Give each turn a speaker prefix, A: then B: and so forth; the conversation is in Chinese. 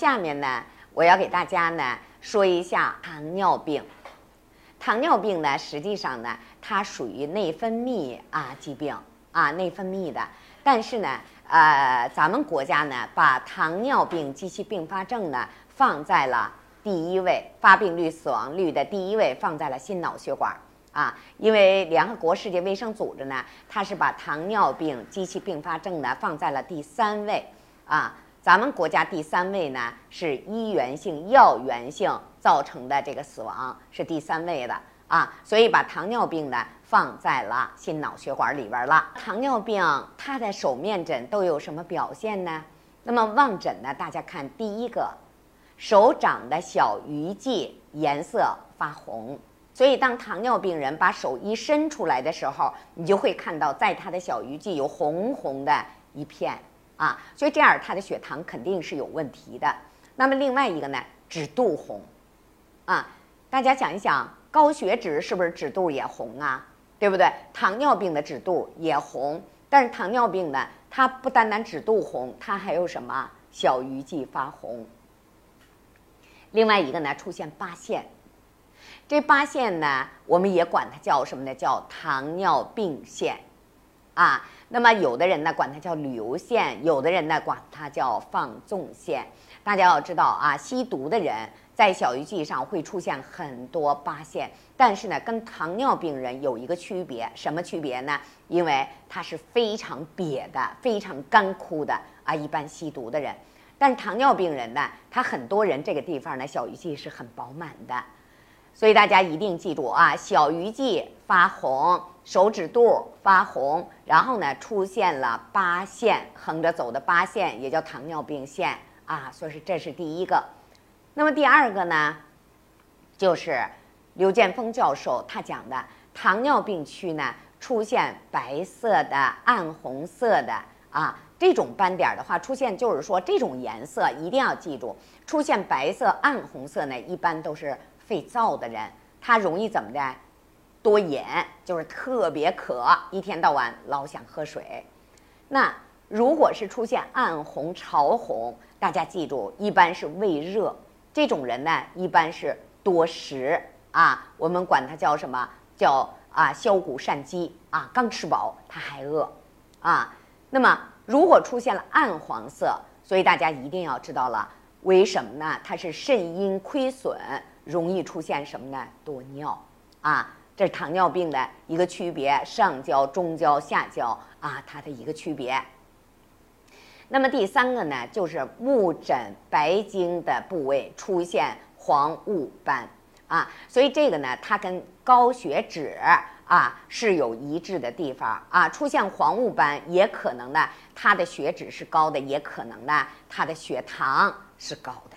A: 下面呢，我要给大家呢说一下糖尿病。糖尿病呢，实际上呢，它属于内分泌啊疾病啊，内分泌的。但是呢，呃，咱们国家呢，把糖尿病及其并发症呢放在了第一位，发病率、死亡率的第一位放在了心脑血管啊。因为联合国世界卫生组织呢，它是把糖尿病及其并发症呢放在了第三位啊。咱们国家第三位呢是医源性、药源性造成的这个死亡是第三位的啊，所以把糖尿病呢放在了心脑血管里边了。糖尿病它的手面诊都有什么表现呢？那么望诊呢，大家看第一个，手掌的小鱼际颜色发红，所以当糖尿病人把手一伸出来的时候，你就会看到在他的小鱼际有红红的一片。啊，所以这样他的血糖肯定是有问题的。那么另外一个呢，指肚红，啊，大家想一想，高血脂是不是指肚也红啊？对不对？糖尿病的指肚也红，但是糖尿病呢，它不单单指肚红，它还有什么小鱼际发红。另外一个呢，出现八线，这八线呢，我们也管它叫什么呢？叫糖尿病线，啊。那么有的人呢管它叫旅游线，有的人呢管它叫放纵线。大家要知道啊，吸毒的人在小鱼际上会出现很多疤线，但是呢，跟糖尿病人有一个区别，什么区别呢？因为它是非常瘪的、非常干枯的啊，一般吸毒的人。但是糖尿病人呢，他很多人这个地方呢小鱼际是很饱满的，所以大家一定记住啊，小鱼际发红。手指肚发红，然后呢出现了八线，横着走的八线也叫糖尿病线啊，所以说这是第一个。那么第二个呢，就是刘建峰教授他讲的糖尿病区呢出现白色的、暗红色的啊这种斑点的话，出现就是说这种颜色一定要记住，出现白色、暗红色呢，一般都是肺燥的人，他容易怎么的？多饮就是特别渴，一天到晚老想喝水。那如果是出现暗红、潮红，大家记住，一般是胃热。这种人呢，一般是多食啊，我们管它叫什么？叫啊消谷善饥啊，刚吃饱他还饿啊。那么如果出现了暗黄色，所以大家一定要知道了，为什么呢？它是肾阴亏损，容易出现什么呢？多尿啊。这是糖尿病的一个区别，上焦、中焦、下焦啊，它的一个区别。那么第三个呢，就是目诊白经的部位出现黄雾斑啊，所以这个呢，它跟高血脂啊是有一致的地方啊。出现黄雾斑，也可能呢，它的血脂是高的，也可能呢，它的血糖是高的。